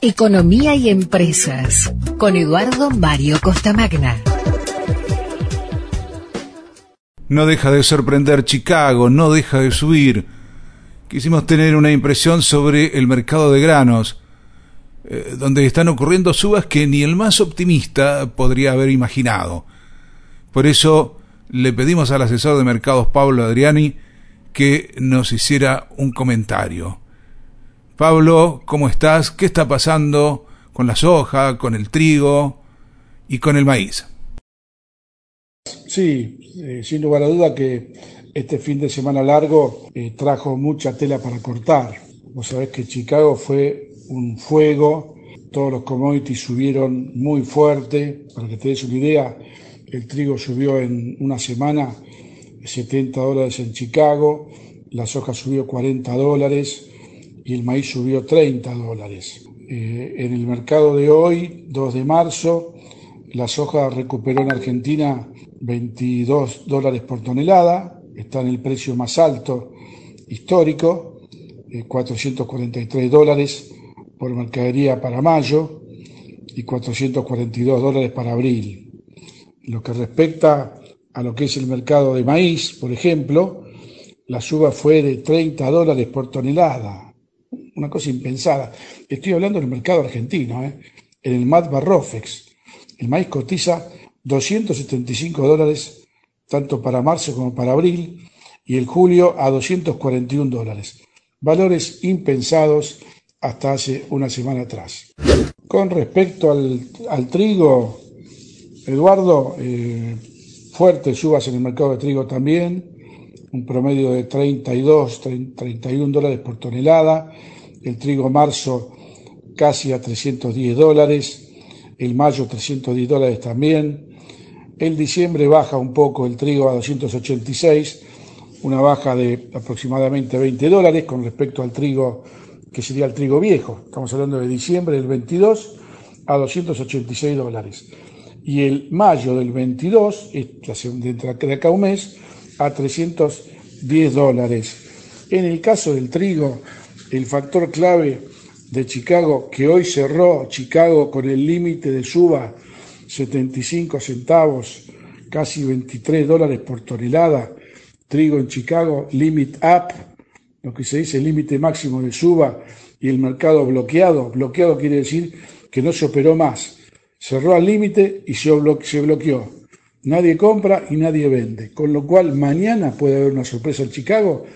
Economía y Empresas con Eduardo Mario Costamagna. No deja de sorprender Chicago, no deja de subir. Quisimos tener una impresión sobre el mercado de granos, eh, donde están ocurriendo subas que ni el más optimista podría haber imaginado. Por eso le pedimos al asesor de mercados Pablo Adriani que nos hiciera un comentario. Pablo, ¿cómo estás? ¿Qué está pasando con la soja, con el trigo y con el maíz? Sí, eh, sin lugar a duda que este fin de semana largo eh, trajo mucha tela para cortar. Vos sabés que Chicago fue un fuego, todos los commodities subieron muy fuerte. Para que te des una idea, el trigo subió en una semana 70 dólares en Chicago, la soja subió 40 dólares, y el maíz subió 30 dólares. Eh, en el mercado de hoy, 2 de marzo, la soja recuperó en Argentina 22 dólares por tonelada, está en el precio más alto histórico, 443 eh, dólares por mercadería para mayo y 442 dólares para abril. Lo que respecta a lo que es el mercado de maíz, por ejemplo, la suba fue de 30 dólares por tonelada, una cosa impensada. Estoy hablando del mercado argentino, ¿eh? en el MAT Barrofex. El maíz cotiza 275 dólares tanto para marzo como para abril y el julio a 241 dólares. Valores impensados hasta hace una semana atrás. Con respecto al, trigo, Eduardo, eh, fuertes subas en el mercado de trigo también, un promedio de 32, 31 dólares por tonelada el trigo marzo casi a 310 dólares, el mayo 310 dólares también, el diciembre baja un poco el trigo a 286, una baja de aproximadamente 20 dólares con respecto al trigo que sería el trigo viejo, estamos hablando de diciembre del 22 a 286 dólares. Y el mayo del 22, de acá un mes, a 310 dólares. En el caso del trigo, el factor clave de Chicago, que hoy cerró Chicago con el límite de suba 75 centavos, casi 23 dólares por tonelada, trigo en Chicago, limit up, lo que se dice límite máximo de suba, y el mercado bloqueado. Bloqueado quiere decir que no se operó más. Cerró al límite y se bloqueó. Nadie compra y nadie vende. Con lo cual mañana puede haber una sorpresa en Chicago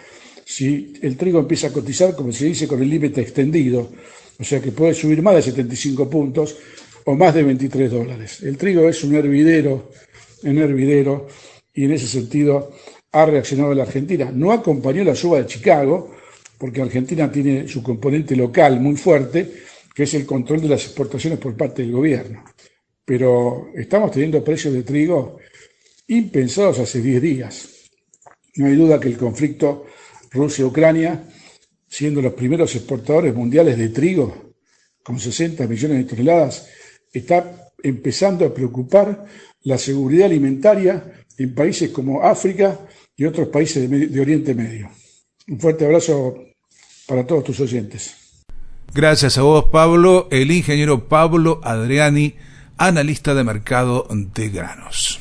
si el trigo empieza a cotizar, como se dice, con el límite extendido, o sea que puede subir más de 75 puntos o más de 23 dólares. El trigo es un hervidero, un hervidero, y en ese sentido ha reaccionado la Argentina. No acompañó la suba de Chicago, porque Argentina tiene su componente local muy fuerte, que es el control de las exportaciones por parte del gobierno. Pero estamos teniendo precios de trigo impensados hace 10 días. No hay duda que el conflicto Rusia-Ucrania, siendo los primeros exportadores mundiales de trigo, con 60 millones de toneladas, está empezando a preocupar la seguridad alimentaria en países como África y otros países de, Oriente Medio. Un fuerte abrazo para todos tus oyentes. Gracias a vos, Pablo, el ingeniero Pablo Adriani, analista de mercado de granos.